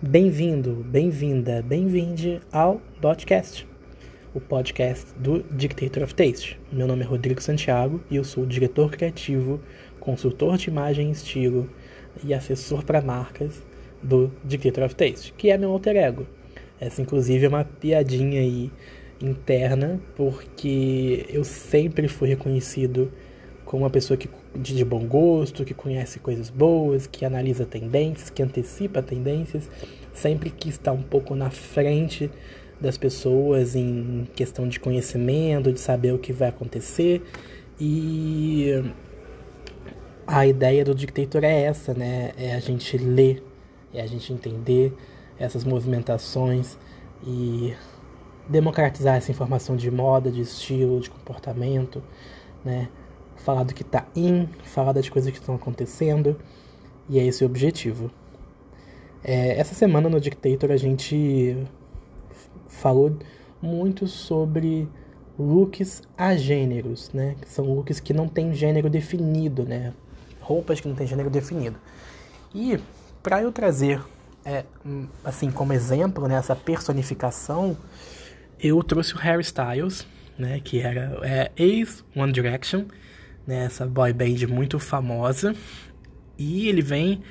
Bem-vindo, bem-vinda, bem-vinde ao Dotcast, o podcast do Dictator of Taste. Meu nome é Rodrigo Santiago e eu sou diretor criativo, consultor de imagem e estilo e assessor para marcas do Dictator of Taste, que é meu alter ego. Essa, inclusive, é uma piadinha aí interna, porque eu sempre fui reconhecido como uma pessoa que, de bom gosto, que conhece coisas boas, que analisa tendências, que antecipa tendências, sempre que está um pouco na frente das pessoas em questão de conhecimento, de saber o que vai acontecer. E a ideia do dictator é essa, né? É a gente ler, é a gente entender essas movimentações e democratizar essa informação de moda, de estilo, de comportamento, né? Falar do que está in, falar das coisas que estão acontecendo, e é esse o objetivo. É, essa semana no Dictator a gente falou muito sobre looks agêneros, né? Que são looks que não têm gênero definido, né? Roupas que não têm gênero definido. E para eu trazer, é, assim, como exemplo, né, essa personificação, eu trouxe o Harry Styles, né? Que era é, ex One Direction né, essa boy band muito famosa. E ele vem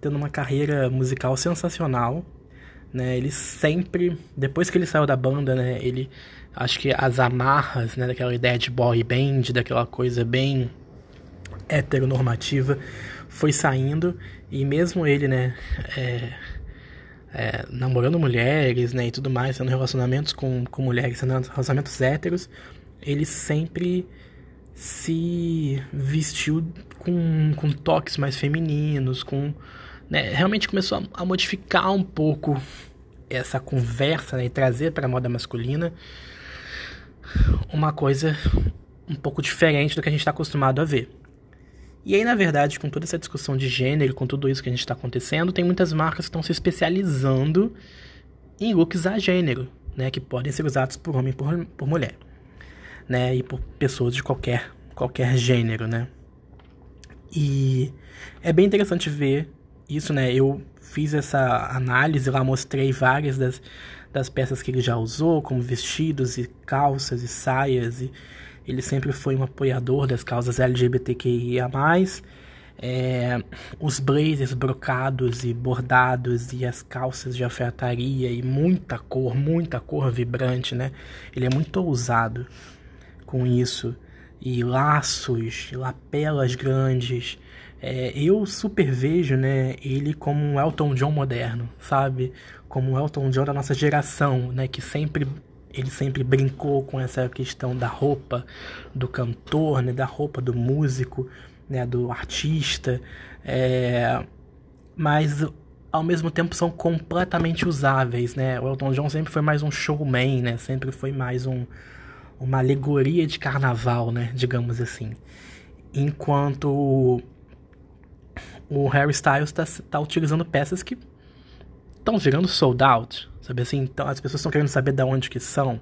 tendo uma carreira musical sensacional. Né, ele sempre, depois que ele saiu da banda, né, ele acho que as amarras, né, daquela ideia de boy band, daquela coisa bem heteronormativa, foi saindo e mesmo ele, né, é, é, namorando mulheres, né, e tudo mais, tendo relacionamentos com, com mulheres, tendo relacionamentos héteros, ele sempre se vestiu com, com toques mais femininos, com né, realmente começou a, a, modificar um pouco essa conversa né, e trazer para a moda masculina uma coisa um pouco diferente do que a gente está acostumado a ver. E aí, na verdade, com toda essa discussão de gênero, com tudo isso que a gente está acontecendo, tem muitas marcas que estão se especializando em looks a gênero, né, que podem ser usados por homem e por, por mulher né? E por pessoas de qualquer, qualquer gênero, né? E é bem interessante ver isso, né? Eu fiz essa análise lá, mostrei várias das, das peças que ele já usou, como vestidos e calças e saias. E ele sempre foi um apoiador das causas LGBTQIA+. É, os blazers brocados e bordados e as calças de alfaiataria e muita cor, muita cor vibrante, né? Ele é muito ousado com isso. E laços, lapelas grandes. É, eu super vejo né, ele como um Elton John moderno, sabe? Como um Elton John da nossa geração, né? Que sempre ele sempre brincou com essa questão da roupa do cantor, né, da roupa do músico, né, do artista, é, mas ao mesmo tempo são completamente usáveis, né? O Elton John sempre foi mais um showman, né? Sempre foi mais um, uma alegoria de carnaval, né, digamos assim. Enquanto o Harry Styles está tá utilizando peças que estão virando sold out, sabe assim? Então as pessoas estão querendo saber de onde que são.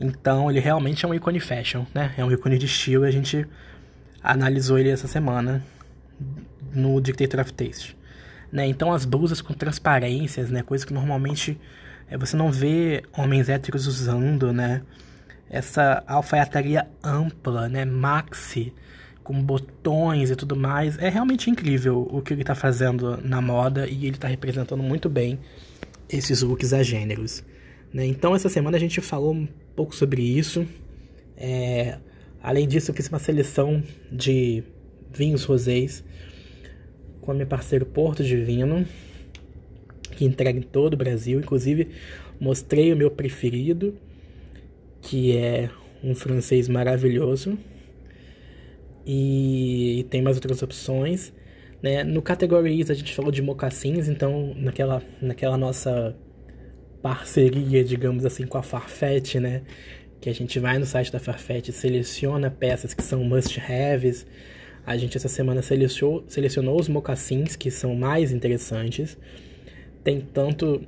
Então ele realmente é um ícone fashion, né? É um ícone de estilo e a gente analisou ele essa semana no Dictator of Taste. Né? Então as blusas com transparências, né? Coisa que normalmente é, você não vê homens héteros usando, né? Essa alfaiataria ampla, né, maxi, com botões e tudo mais. É realmente incrível o que ele está fazendo na moda e ele está representando muito bem esses looks a gêneros. Né? Então, essa semana a gente falou um pouco sobre isso. É... Além disso, eu fiz uma seleção de vinhos rosés com meu parceiro Porto Divino, que entrega em todo o Brasil. Inclusive, mostrei o meu preferido que é um francês maravilhoso. E, tem mais outras opções. Né? No Categories a gente falou de mocassins, então naquela, naquela nossa parceria, digamos assim, com a Farfetch, né? Que a gente vai no site da Farfetch, seleciona peças que são must-haves. A gente essa semana selecionou, selecionou os mocassins que são mais interessantes. Tem tanto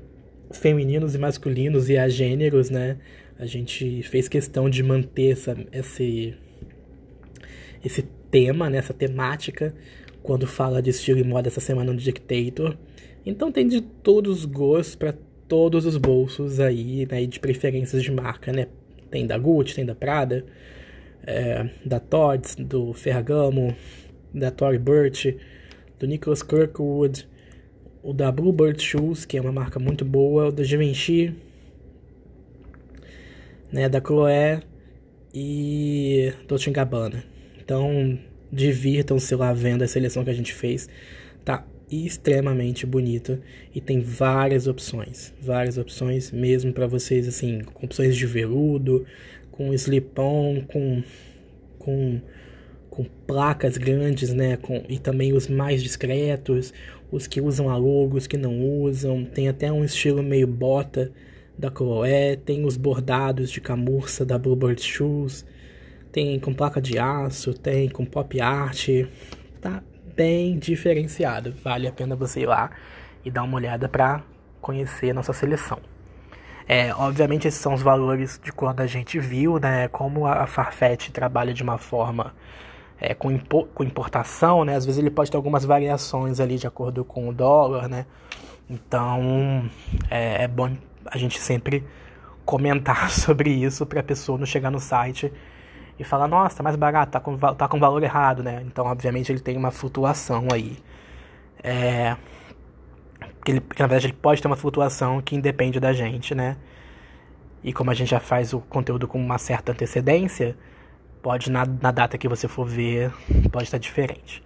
femininos e masculinos e a gêneros, né? A gente fez questão de manter essa, esse, esse tema, né, essa temática quando fala de estilo e moda essa semana no Dictator. Então tem de todos os gostos para todos os bolsos aí, né, de preferências de marca, né? Tem da Gucci, tem da Prada, é, da Tod's, do Ferragamo, da Tory Burch, do Nicholas Kirkwood, o da Bluebird Shoes, que é uma marca muito boa, o da Givenchy, né, da Chloé e Dolce Gabbana. Então, divirtam-se lá vendo a seleção que a gente fez. Tá extremamente bonita e tem várias opções, várias opções mesmo para vocês assim, com opções de veludo, com slip-on, com com com placas grandes, né, com e também os mais discretos, os que usam a logo, os que não usam, tem até um estilo meio bota da Chloé, tem os bordados de camurça da Bluebird Shoes, tem com placa de aço, tem com pop art, tá bem diferenciado. Vale a pena você ir lá e dar uma olhada para conhecer a nossa seleção. É, obviamente esses são os valores de quando a gente viu, né, como a Farfetch trabalha de uma forma é, com, impo com importação, né, às vezes ele pode ter algumas variações ali de acordo com o dólar, né, então é, é bom a gente sempre comentar sobre isso para a pessoa não chegar no site e falar, nossa, tá mais barato, tá com, tá com valor errado, né? Então, obviamente, ele tem uma flutuação aí. É, que, ele, que na verdade ele pode ter uma flutuação que independe da gente, né? E como a gente já faz o conteúdo com uma certa antecedência, pode na, na data que você for ver, pode estar diferente.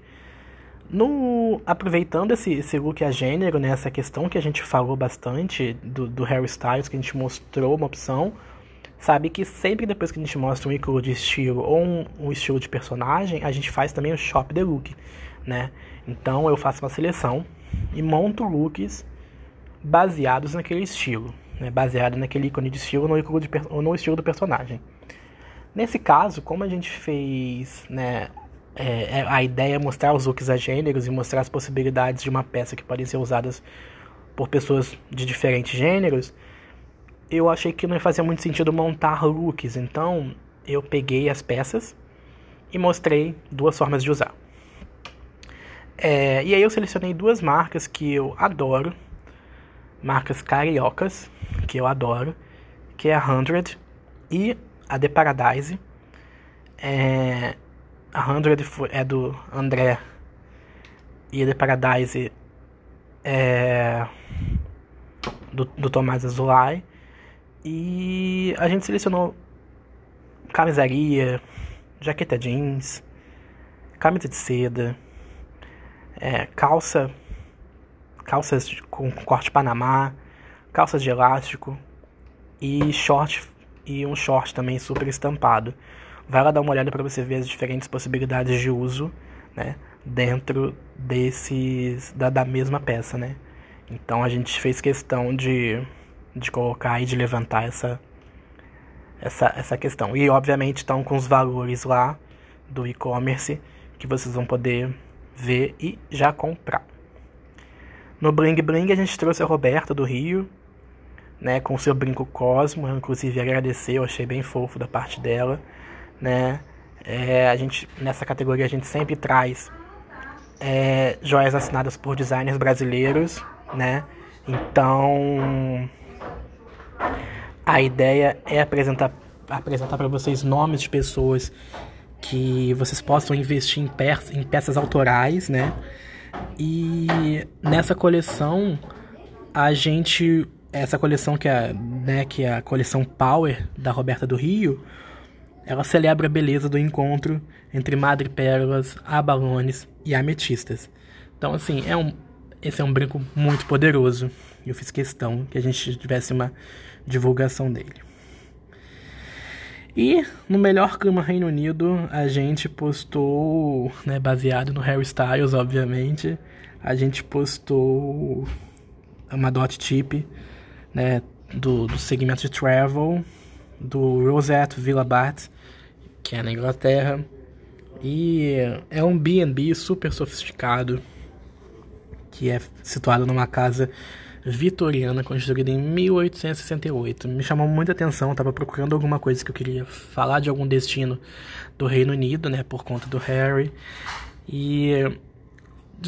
No, aproveitando esse, esse look a gênero, né, essa questão que a gente falou bastante do, do Harry Styles, que a gente mostrou uma opção, sabe que sempre depois que a gente mostra um ícone de estilo ou um, um, estilo de personagem, a gente faz também o shop the look, né? Então eu faço uma seleção e monto looks baseados naquele estilo, né? baseado naquele ícone de estilo no, ícone de, ou no estilo do personagem. Nesse caso, como a gente fez, né, é, é, a ideia é mostrar os looks a gêneros e mostrar as possibilidades de uma peça que podem ser usadas por pessoas de diferentes gêneros, eu achei que não fazia muito sentido montar looks, então eu peguei as peças e mostrei duas formas de usar. É, e aí eu selecionei duas marcas que eu adoro, marcas cariocas que eu adoro, que é a Hundred e a The Paradise. É, a Hundred é do André e The Paradise é do, do Tomás Azulay. E a gente selecionou camisaria, jaqueta jeans, camisa de seda, é, calça, calças com corte panamá, calças de elástico e short e um short também super estampado. Vai lá dar uma olhada para você ver as diferentes possibilidades de uso, né, dentro desses da, da mesma peça, né? Então a gente fez questão de de colocar e de levantar essa, essa, essa questão. E obviamente estão com os valores lá do e-commerce que vocês vão poder ver e já comprar. No Bling Bling a gente trouxe a Roberta do Rio, né, com seu brinco Cosmo, eu inclusive agradecer, eu achei bem fofo da parte dela, né? É, a gente nessa categoria a gente sempre traz é, joias assinadas por designers brasileiros, né? Então a ideia é apresentar apresentar para vocês nomes de pessoas que vocês possam investir em, pe em peças autorais, né? E nessa coleção a gente essa coleção que é, né, que é a coleção Power da Roberta do Rio, ela celebra a beleza do encontro entre madrepérolas, abalones e ametistas. Então assim, é um esse é um branco muito poderoso. Eu fiz questão que a gente tivesse uma divulgação dele. E no melhor clima Reino Unido, a gente postou, né, baseado no Harry Styles, obviamente, a gente postou uma dot tip, né, do, do segmento de travel, do Rosette Villa Bat, que é na Inglaterra. E é um B&B super sofisticado, que é situado numa casa vitoriana construída em 1868. Me chamou muita atenção, estava procurando alguma coisa que eu queria falar de algum destino do Reino Unido, né, por conta do Harry. E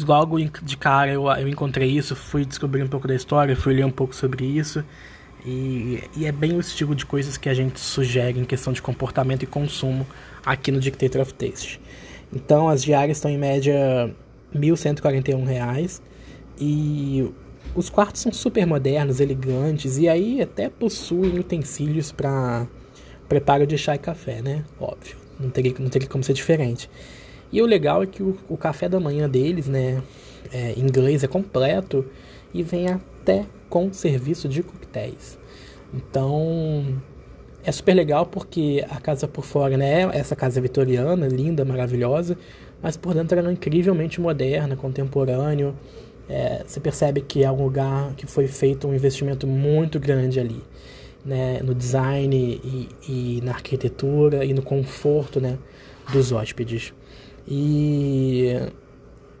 logo de cara eu, eu encontrei isso, fui descobrir um pouco da história, fui ler um pouco sobre isso. E, e, é bem o estilo de coisas que a gente sugere em questão de comportamento e consumo aqui no Dictator of Taste. Então as diárias estão em média R$ 1.141 e os quartos são super modernos, elegantes e aí até possuem utensílios para preparo de chá e café, né? Óbvio, não teria, não teria como ser diferente. E o legal é que o, o café da manhã deles, né, é, em inglês é completo e vem até com serviço de coquetéis. Então, é super legal porque a casa por fora, né, essa casa vitoriana, linda, maravilhosa, mas por dentro é incrivelmente moderna, contemporâneo. É, você percebe que é um lugar que foi feito um investimento muito grande ali, né, no design e, e na arquitetura e no conforto, né, dos hóspedes. E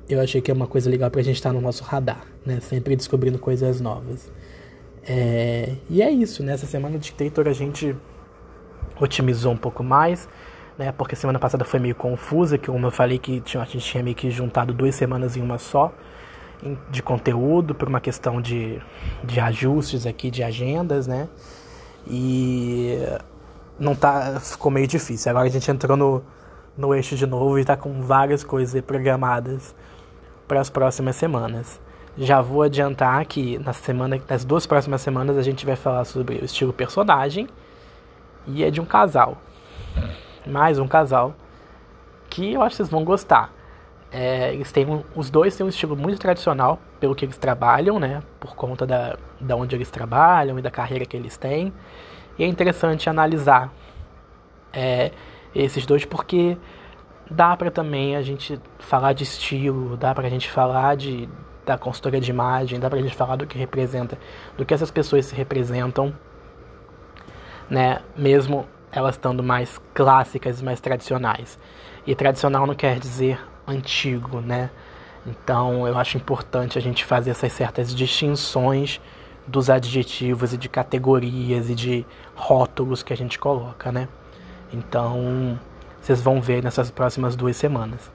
eu achei que é uma coisa legal pra gente estar no nosso radar, né? Sempre descobrindo coisas novas. É... E é isso, nessa né? semana de Dictator a gente otimizou um pouco mais, né? Porque semana passada foi meio confusa, que como eu falei que tinha, a gente tinha meio que juntado duas semanas em uma só de conteúdo por uma questão de, de ajustes aqui de agendas, né? E não tá ficou meio difícil. Agora a gente entrou no no eixo de novo e está com várias coisas programadas para as próximas semanas. Já vou adiantar que na semana, nas duas próximas semanas a gente vai falar sobre o estilo personagem e é de um casal. Mais um casal que eu acho que vocês vão gostar. É, eles têm um, os dois têm um estilo muito tradicional pelo que eles trabalham, né? Por conta da, da onde eles trabalham e da carreira que eles têm. E é interessante analisar é, esses dois, porque dá para também a gente falar de estilo, dá pra gente falar de da consultoria de imagem, dá pra gente falar do que representa, do que essas pessoas se representam, né? Mesmo elas estando mais clássicas, mais tradicionais. E tradicional não quer dizer antigo, né? Então eu acho importante a gente fazer essas certas distinções dos adjetivos e de categorias e de rótulos que a gente coloca, né? Então, vocês vão ver nessas próximas duas semanas.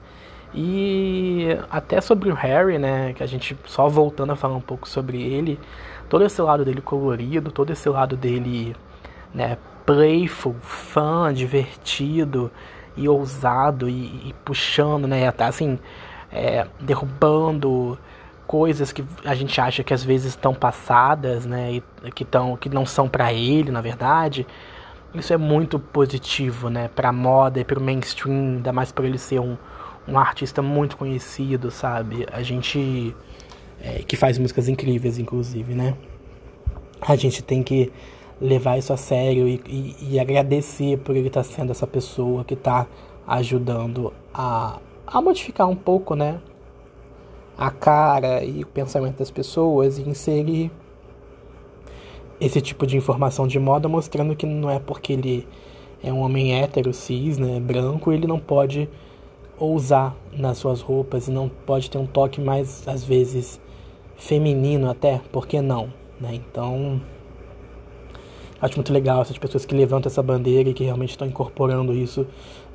E até sobre o Harry, né, que a gente só voltando a falar um pouco sobre ele, todo esse lado dele colorido, todo esse lado dele, né, playful, fã, divertido e ousado e, e puxando, né, até assim, é, derrubando coisas que a gente acha que às vezes estão passadas, né, e que, tão, que não são para ele, na verdade. Isso é muito positivo, né, pra moda e pro mainstream, ainda mais por ele ser um, um artista muito conhecido, sabe? A gente. É, que faz músicas incríveis, inclusive, né? A gente tem que levar isso a sério e, e, e agradecer por ele estar tá sendo essa pessoa que está ajudando a, a modificar um pouco, né? A cara e o pensamento das pessoas e inserir esse tipo de informação de moda mostrando que não é porque ele é um homem hétero, cis, né, branco, ele não pode ousar nas suas roupas e não pode ter um toque mais, às vezes, feminino até, por que não? Né? Então, acho muito legal essas pessoas que levantam essa bandeira e que realmente estão incorporando isso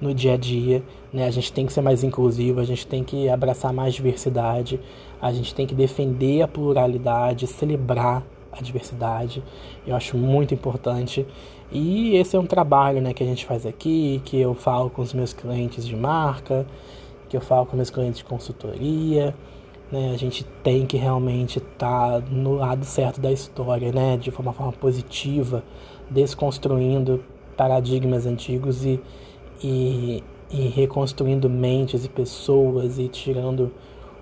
no dia a dia. Né? A gente tem que ser mais inclusivo, a gente tem que abraçar mais diversidade, a gente tem que defender a pluralidade, celebrar a diversidade. Eu acho muito importante. E esse é um trabalho né, que a gente faz aqui, que eu falo com os meus clientes de marca, que eu falo com meus clientes de consultoria. Né? A gente tem que realmente estar tá no lado certo da história, né? de uma forma positiva, desconstruindo paradigmas antigos e, e, e reconstruindo mentes e pessoas e tirando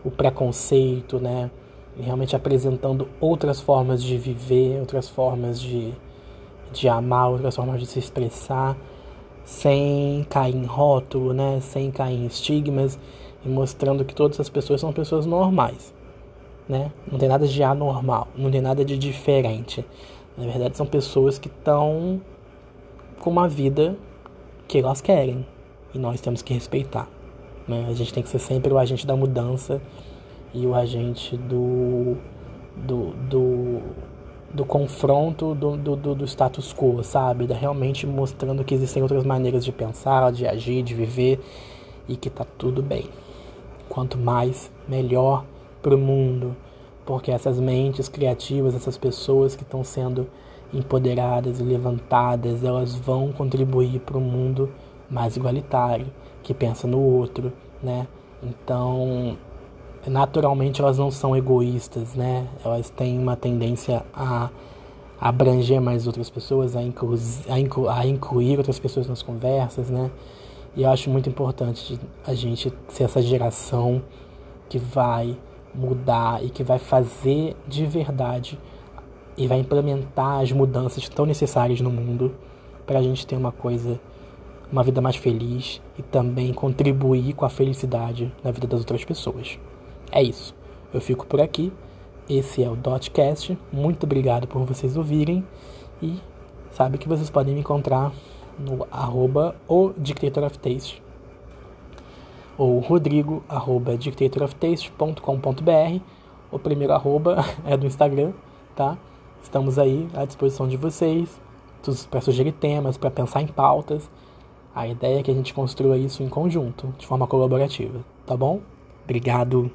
o preconceito, né? Realmente apresentando outras formas de viver, outras formas de, de amar, outras formas de se expressar, sem cair em rótulo, né? sem cair em estigmas e mostrando que todas as pessoas são pessoas normais. Né? Não tem nada de anormal, não tem nada de diferente. Na verdade, são pessoas que estão com uma vida que elas querem e nós temos que respeitar. Né? A gente tem que ser sempre o agente da mudança e o agente do, do, do, do confronto do, do, do, status quo, sabe? Da realmente mostrando que existem outras maneiras de pensar, de agir, de viver e que tá tudo bem. quanto mais, melhor para o mundo, porque essas mentes criativas, essas pessoas que estão sendo empoderadas e levantadas, elas vão contribuir para um mundo mais igualitário, que pensa no outro, né? Então, naturalmente elas não são egoístas, né? Elas têm uma tendência a abranger mais outras pessoas, a, inclu a, inclu a incluir outras pessoas nas conversas, né? E eu acho muito importante a gente ser essa geração que vai mudar e que vai fazer de verdade e vai implementar as mudanças tão necessárias no mundo para a gente ter uma coisa, uma vida mais feliz e também contribuir com a felicidade na vida das outras pessoas. É isso. Eu fico por aqui. Esse é o Dotcast. Muito obrigado por vocês ouvirem e sabe que vocês podem me encontrar no arroba o Dictator of Taste ou rodrigo arroba dictatoroftaste.com.br o primeiro arroba é do Instagram, tá? Estamos aí à disposição de vocês para sugerir temas, para pensar em pautas. A ideia é que a gente construa isso em conjunto, de forma colaborativa, tá bom? Obrigado.